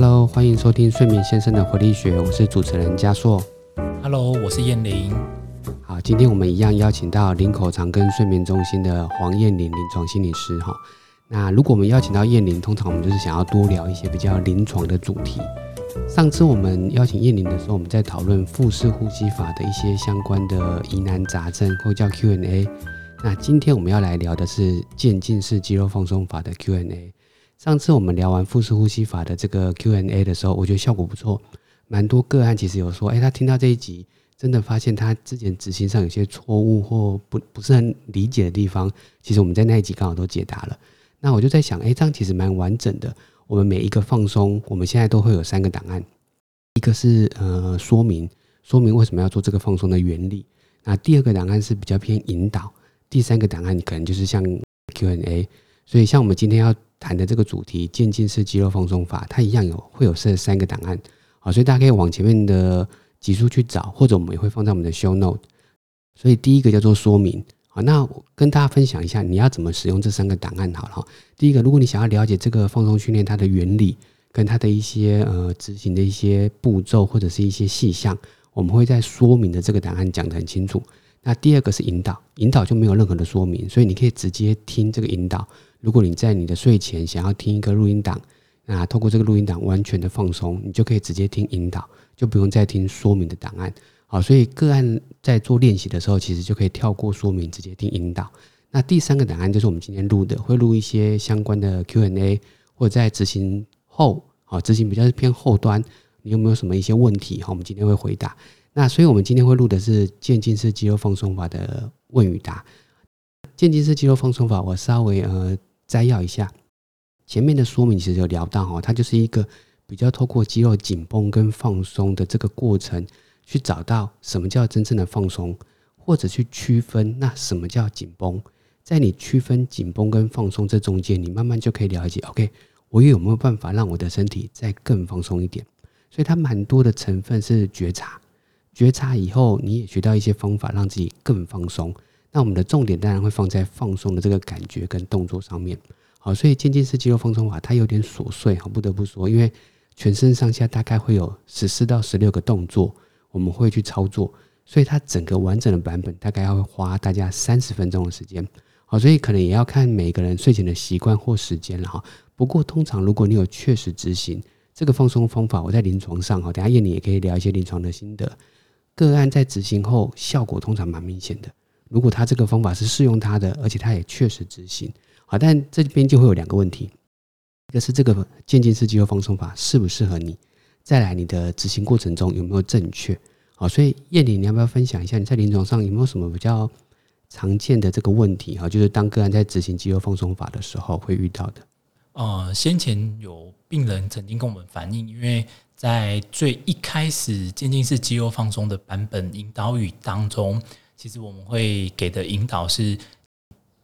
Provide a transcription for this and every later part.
Hello，欢迎收听睡眠先生的活力学，我是主持人嘉硕。Hello，我是燕玲。好，今天我们一样邀请到林口长庚睡眠中心的黄燕玲临床心理师哈。那如果我们邀请到燕玲，通常我们就是想要多聊一些比较临床的主题。上次我们邀请燕玲的时候，我们在讨论腹式呼吸法的一些相关的疑难杂症，或叫 Q&A。那今天我们要来聊的是渐进式肌肉放松法的 Q&A。上次我们聊完腹式呼吸法的这个 Q&A 的时候，我觉得效果不错，蛮多个案其实有说，哎，他听到这一集，真的发现他之前执行上有些错误或不不是很理解的地方，其实我们在那一集刚好都解答了。那我就在想，哎，这样其实蛮完整的。我们每一个放松，我们现在都会有三个档案，一个是呃说明，说明为什么要做这个放松的原理。那第二个档案是比较偏引导，第三个档案可能就是像 Q&A。所以像我们今天要谈的这个主题渐进式肌肉放松法，它一样有会有设三个档案，好，所以大家可以往前面的集数去找，或者我们也会放在我们的 show note。所以第一个叫做说明，好，那我跟大家分享一下你要怎么使用这三个档案好了哈。第一个，如果你想要了解这个放松训练它的原理跟它的一些呃执行的一些步骤或者是一些细项，我们会在说明的这个档案讲得很清楚。那第二个是引导，引导就没有任何的说明，所以你可以直接听这个引导。如果你在你的睡前想要听一个录音档，那透过这个录音档完全的放松，你就可以直接听引导，就不用再听说明的档案。好，所以个案在做练习的时候，其实就可以跳过说明，直接听引导。那第三个档案就是我们今天录的，会录一些相关的 Q&A，或者在执行后，好，执行比较偏后端，你有没有什么一些问题？好，我们今天会回答。那所以我们今天会录的是渐进式肌肉放松法的问与答。渐进式肌肉放松法，我稍微呃。摘要一下，前面的说明其实有聊到哈，它就是一个比较透过肌肉紧绷跟放松的这个过程，去找到什么叫真正的放松，或者去区分那什么叫紧绷。在你区分紧绷跟放松这中间，你慢慢就可以了解，OK，我有没有办法让我的身体再更放松一点？所以它蛮多的成分是觉察，觉察以后你也学到一些方法，让自己更放松。那我们的重点当然会放在放松的这个感觉跟动作上面，好，所以渐进式肌肉放松法它有点琐碎哈，不得不说，因为全身上下大概会有十四到十六个动作，我们会去操作，所以它整个完整的版本大概要花大家三十分钟的时间，好，所以可能也要看每个人睡前的习惯或时间了哈。不过通常如果你有确实执行这个放松方法，我在临床上哈，等下叶你也可以聊一些临床的心得，个案在执行后效果通常蛮明显的。如果他这个方法是适用他的，而且他也确实执行，好，但这边就会有两个问题，一个是这个渐进式肌肉放松法适不适合你，再来你的执行过程中有没有正确，好，所以叶玲，你要不要分享一下你在临床上有没有什么比较常见的这个问题哈？就是当个案在执行肌肉放松法的时候会遇到的。呃，先前有病人曾经跟我们反映，因为在最一开始渐进式肌肉放松的版本引导语当中。其实我们会给的引导是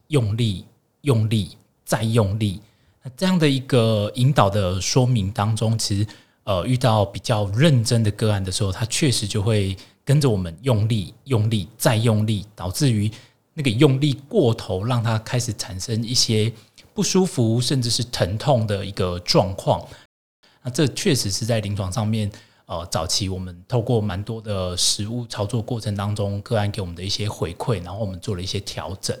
用力、用力再用力。那这样的一个引导的说明当中，其实呃遇到比较认真的个案的时候，他确实就会跟着我们用力、用力再用力，导致于那个用力过头，让他开始产生一些不舒服甚至是疼痛的一个状况。那这确实是在临床上面。呃，早期我们透过蛮多的实物操作过程当中，个案给我们的一些回馈，然后我们做了一些调整。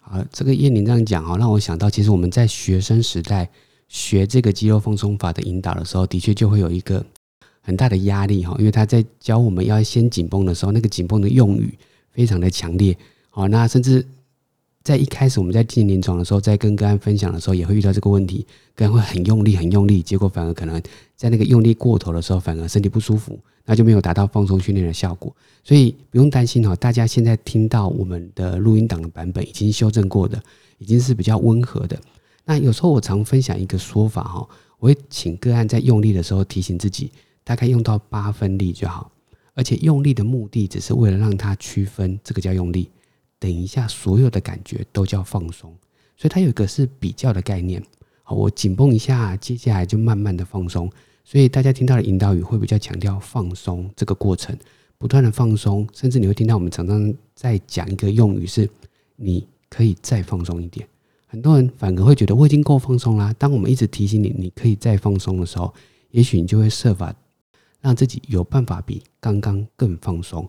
啊，这个叶宁这样讲哈，让我想到，其实我们在学生时代学这个肌肉放松法的引导的时候，的确就会有一个很大的压力哈，因为他在教我们要先紧绷的时候，那个紧绷的用语非常的强烈。好，那甚至。在一开始我们在进临床的时候，在跟个案分享的时候，也会遇到这个问题，个案会很用力、很用力，结果反而可能在那个用力过头的时候，反而身体不舒服，那就没有达到放松训练的效果。所以不用担心哈，大家现在听到我们的录音档的版本已经修正过的，已经是比较温和的。那有时候我常分享一个说法哈，我会请个案在用力的时候提醒自己，大概用到八分力就好，而且用力的目的只是为了让它区分，这个叫用力。等一下，所有的感觉都叫放松，所以它有一个是比较的概念。好，我紧绷一下，接下来就慢慢的放松。所以大家听到的引导语会比较强调放松这个过程，不断的放松，甚至你会听到我们常常在讲一个用语是，你可以再放松一点。很多人反而会觉得我已经够放松啦。当我们一直提醒你，你可以再放松的时候，也许你就会设法让自己有办法比刚刚更放松。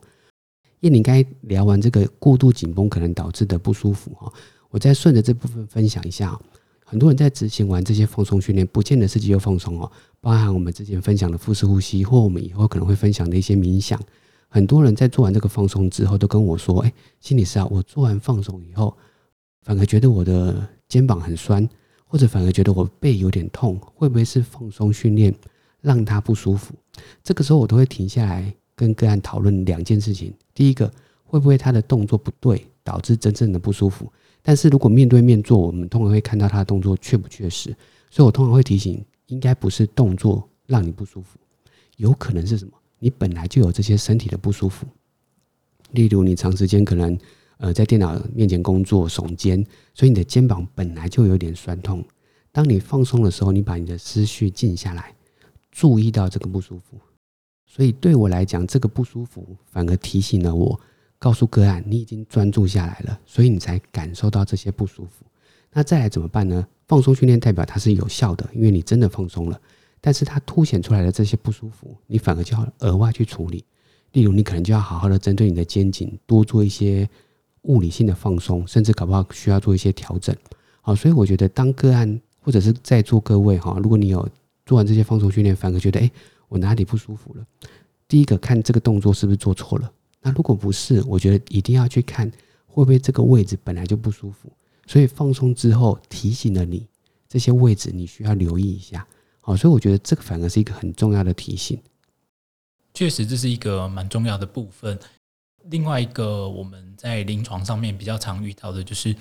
叶宁该聊完这个过度紧绷可能导致的不舒服哈，我再顺着这部分分享一下。很多人在执行完这些放松训练，不见得是肌肉放松哦，包含我们之前分享的腹式呼吸，或我们以后可能会分享的一些冥想。很多人在做完这个放松之后，都跟我说：“哎，心理师啊，我做完放松以后，反而觉得我的肩膀很酸，或者反而觉得我背有点痛，会不会是放松训练让他不舒服？”这个时候，我都会停下来跟个案讨论两件事情：第一个，会不会他的动作不对，导致真正的不舒服？但是如果面对面做，我们通常会看到他的动作确不确实，所以我通常会提醒，应该不是动作让你不舒服，有可能是什么？你本来就有这些身体的不舒服，例如你长时间可能呃在电脑面前工作耸肩，所以你的肩膀本来就有点酸痛。当你放松的时候，你把你的思绪静下来，注意到这个不舒服，所以对我来讲，这个不舒服反而提醒了我。告诉个案，你已经专注下来了，所以你才感受到这些不舒服。那再来怎么办呢？放松训练代表它是有效的，因为你真的放松了。但是它凸显出来的这些不舒服，你反而就要额外去处理。例如，你可能就要好好的针对你的肩颈多做一些物理性的放松，甚至搞不好需要做一些调整。好，所以我觉得当个案或者是在座各位哈，如果你有做完这些放松训练，反而觉得哎，我哪里不舒服了？第一个看这个动作是不是做错了。那如果不是，我觉得一定要去看会不会这个位置本来就不舒服，所以放松之后提醒了你这些位置你需要留意一下。好，所以我觉得这个反而是一个很重要的提醒。确实，这是一个蛮重要的部分。另外一个我们在临床上面比较常遇到的就是，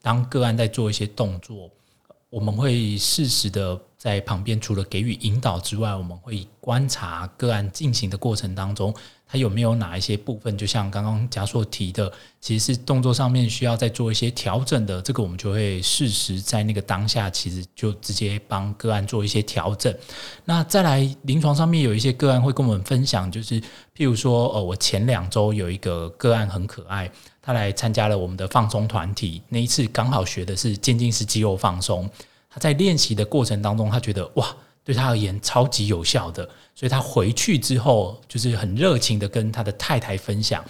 当个案在做一些动作，我们会适时的在旁边，除了给予引导之外，我们会观察个案进行的过程当中。它有没有哪一些部分，就像刚刚贾硕提的，其实是动作上面需要再做一些调整的，这个我们就会适时在那个当下，其实就直接帮个案做一些调整。那再来临床上面有一些个案会跟我们分享，就是譬如说，呃，我前两周有一个个案很可爱，他来参加了我们的放松团体，那一次刚好学的是渐进式肌肉放松，在练习的过程当中，他觉得哇。对他而言超级有效的，所以他回去之后就是很热情的跟他的太太分享，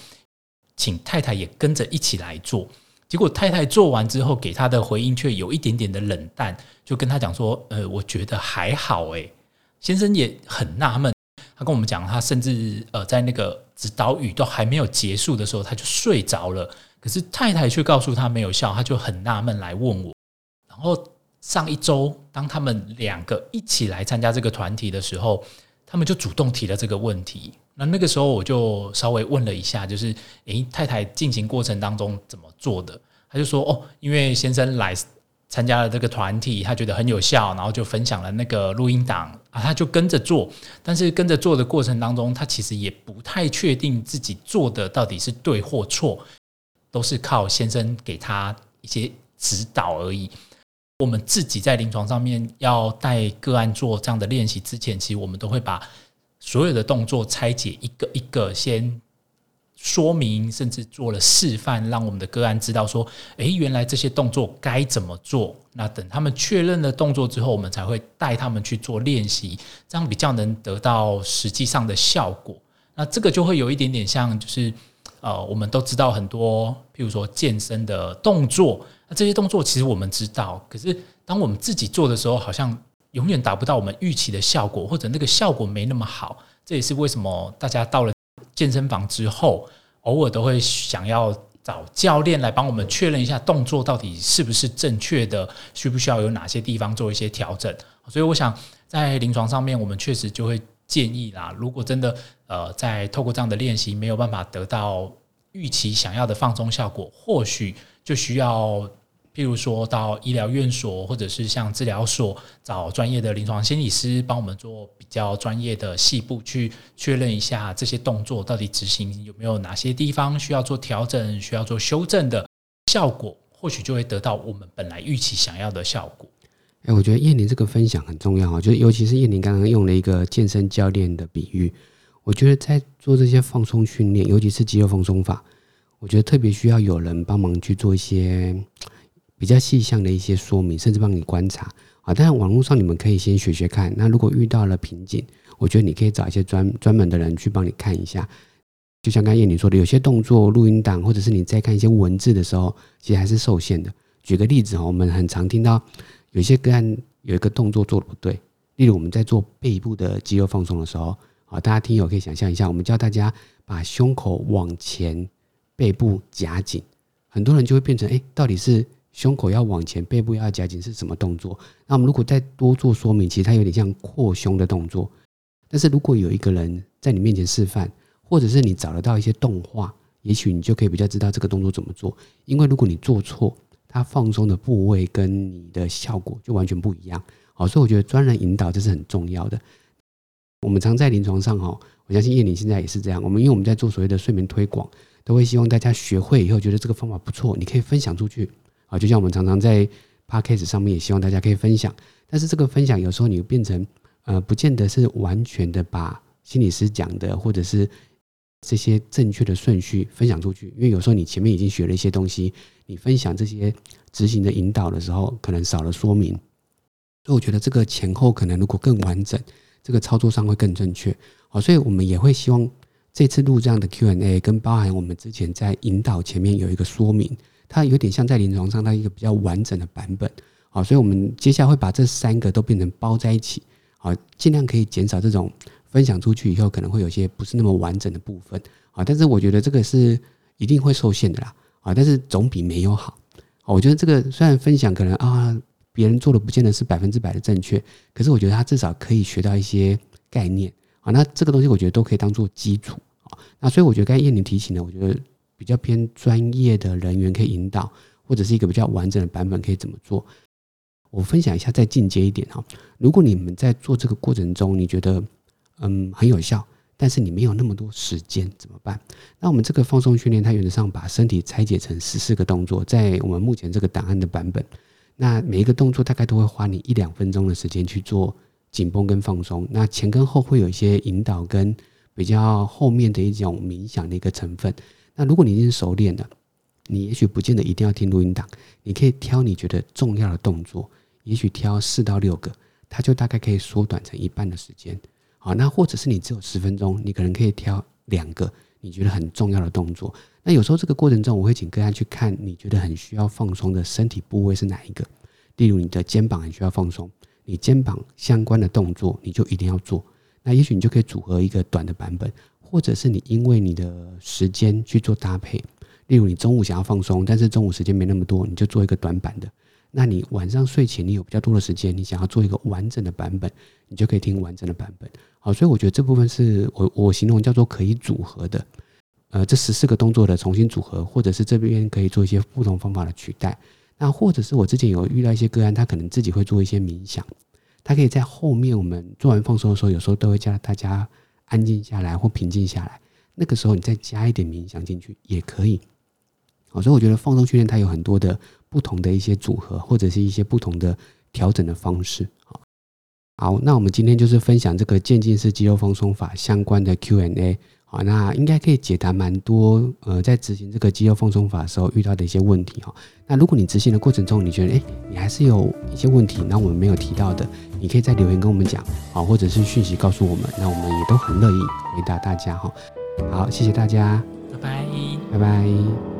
请太太也跟着一起来做。结果太太做完之后，给他的回应却有一点点的冷淡，就跟他讲说：“呃，我觉得还好。”诶，先生也很纳闷，他跟我们讲，他甚至呃在那个指导语都还没有结束的时候，他就睡着了。可是太太却告诉他没有效，他就很纳闷来问我，然后。上一周，当他们两个一起来参加这个团体的时候，他们就主动提了这个问题。那那个时候，我就稍微问了一下，就是诶，太太进行过程当中怎么做的？他就说哦，因为先生来参加了这个团体，他觉得很有效，然后就分享了那个录音档啊，他就跟着做。但是跟着做的过程当中，他其实也不太确定自己做的到底是对或错，都是靠先生给他一些指导而已。我们自己在临床上面要带个案做这样的练习之前，其实我们都会把所有的动作拆解一个一个，先说明，甚至做了示范，让我们的个案知道说：“诶，原来这些动作该怎么做。”那等他们确认了动作之后，我们才会带他们去做练习，这样比较能得到实际上的效果。那这个就会有一点点像，就是呃，我们都知道很多，譬如说健身的动作。那这些动作其实我们知道，可是当我们自己做的时候，好像永远达不到我们预期的效果，或者那个效果没那么好。这也是为什么大家到了健身房之后，偶尔都会想要找教练来帮我们确认一下动作到底是不是正确的，需不需要有哪些地方做一些调整。所以我想在临床上面，我们确实就会建议啦，如果真的呃在透过这样的练习没有办法得到预期想要的放松效果，或许。就需要，譬如说到医疗院所，或者是像治疗所，找专业的临床心理师帮我们做比较专业的细部去确认一下这些动作到底执行有没有哪些地方需要做调整、需要做修正的效果，或许就会得到我们本来预期想要的效果。哎，我觉得燕玲这个分享很重要啊，就是尤其是燕玲刚刚用了一个健身教练的比喻，我觉得在做这些放松训练，尤其是肌肉放松法。我觉得特别需要有人帮忙去做一些比较细项的一些说明，甚至帮你观察啊。当然，网络上你们可以先学学看。那如果遇到了瓶颈，我觉得你可以找一些专专门的人去帮你看一下。就像刚才叶女说的，有些动作录音档，或者是你在看一些文字的时候，其实还是受限的。举个例子哈，我们很常听到有些个案有一个动作做的不对，例如我们在做背部的肌肉放松的时候，啊，大家听友可以想象一下，我们教大家把胸口往前，背部夹紧，很多人就会变成哎，到底是胸口要往前，背部要夹紧是什么动作？那我们如果再多做说明，其实它有点像扩胸的动作。但是如果有一个人在你面前示范，或者是你找得到一些动画，也许你就可以比较知道这个动作怎么做。因为如果你做错，它放松的部位跟你的效果就完全不一样。好，所以我觉得专人引导这是很重要的。我们常在临床上哈，我相信叶玲现在也是这样。我们因为我们在做所谓的睡眠推广，都会希望大家学会以后觉得这个方法不错，你可以分享出去啊。就像我们常常在 podcast 上面也希望大家可以分享，但是这个分享有时候你变成呃，不见得是完全的把心理师讲的或者是。这些正确的顺序分享出去，因为有时候你前面已经学了一些东西，你分享这些执行的引导的时候，可能少了说明。所以我觉得这个前后可能如果更完整，这个操作上会更正确。好，所以我们也会希望这次录这样的 Q&A，跟包含我们之前在引导前面有一个说明，它有点像在临床上它一个比较完整的版本。好，所以我们接下来会把这三个都变成包在一起，好，尽量可以减少这种。分享出去以后，可能会有些不是那么完整的部分啊，但是我觉得这个是一定会受限的啦啊，但是总比没有好啊。我觉得这个虽然分享可能啊，别人做的不见得是百分之百的正确，可是我觉得他至少可以学到一些概念啊。那这个东西我觉得都可以当做基础那所以我觉得刚才叶宁提醒的，我觉得比较偏专业的人员可以引导，或者是一个比较完整的版本可以怎么做。我分享一下再进阶一点哈，如果你们在做这个过程中，你觉得嗯，很有效，但是你没有那么多时间怎么办？那我们这个放松训练，它原则上把身体拆解成十四个动作，在我们目前这个档案的版本，那每一个动作大概都会花你一两分钟的时间去做紧绷跟放松。那前跟后会有一些引导跟比较后面的一种冥想的一个成分。那如果你已经熟练了，你也许不见得一定要听录音档，你可以挑你觉得重要的动作，也许挑四到六个，它就大概可以缩短成一半的时间。好，那或者是你只有十分钟，你可能可以挑两个你觉得很重要的动作。那有时候这个过程中，我会请个案去看你觉得很需要放松的身体部位是哪一个。例如你的肩膀很需要放松，你肩膀相关的动作你就一定要做。那也许你就可以组合一个短的版本，或者是你因为你的时间去做搭配。例如你中午想要放松，但是中午时间没那么多，你就做一个短版的。那你晚上睡前你有比较多的时间，你想要做一个完整的版本，你就可以听完整的版本。好，所以我觉得这部分是我我形容叫做可以组合的，呃，这十四个动作的重新组合，或者是这边可以做一些不同方法的取代。那或者是我之前有遇到一些个案，他可能自己会做一些冥想，他可以在后面我们做完放松的时候，有时候都会叫大家安静下来或平静下来，那个时候你再加一点冥想进去也可以。好，所以我觉得放松训练它有很多的。不同的一些组合，或者是一些不同的调整的方式。好，好，那我们今天就是分享这个渐进式肌肉放松法相关的 Q&A。好，那应该可以解答蛮多呃，在执行这个肌肉放松法的时候遇到的一些问题哈。那如果你执行的过程中，你觉得哎，你还是有一些问题，那我们没有提到的，你可以在留言跟我们讲，好，或者是讯息告诉我们，那我们也都很乐意回答大家哈。好，谢谢大家，拜拜，拜拜。